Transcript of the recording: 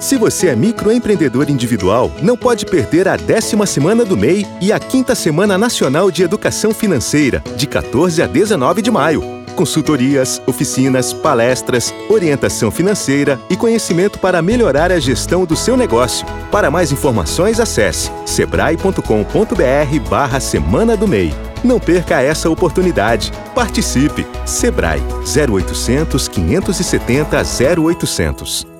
Se você é microempreendedor individual, não pode perder a décima semana do MEI e a quinta Semana Nacional de Educação Financeira, de 14 a 19 de maio. Consultorias, oficinas, palestras, orientação financeira e conhecimento para melhorar a gestão do seu negócio. Para mais informações, acesse sebrae.com.br barra Semana do MEI. Não perca essa oportunidade. Participe! Sebrae 0800 570 0800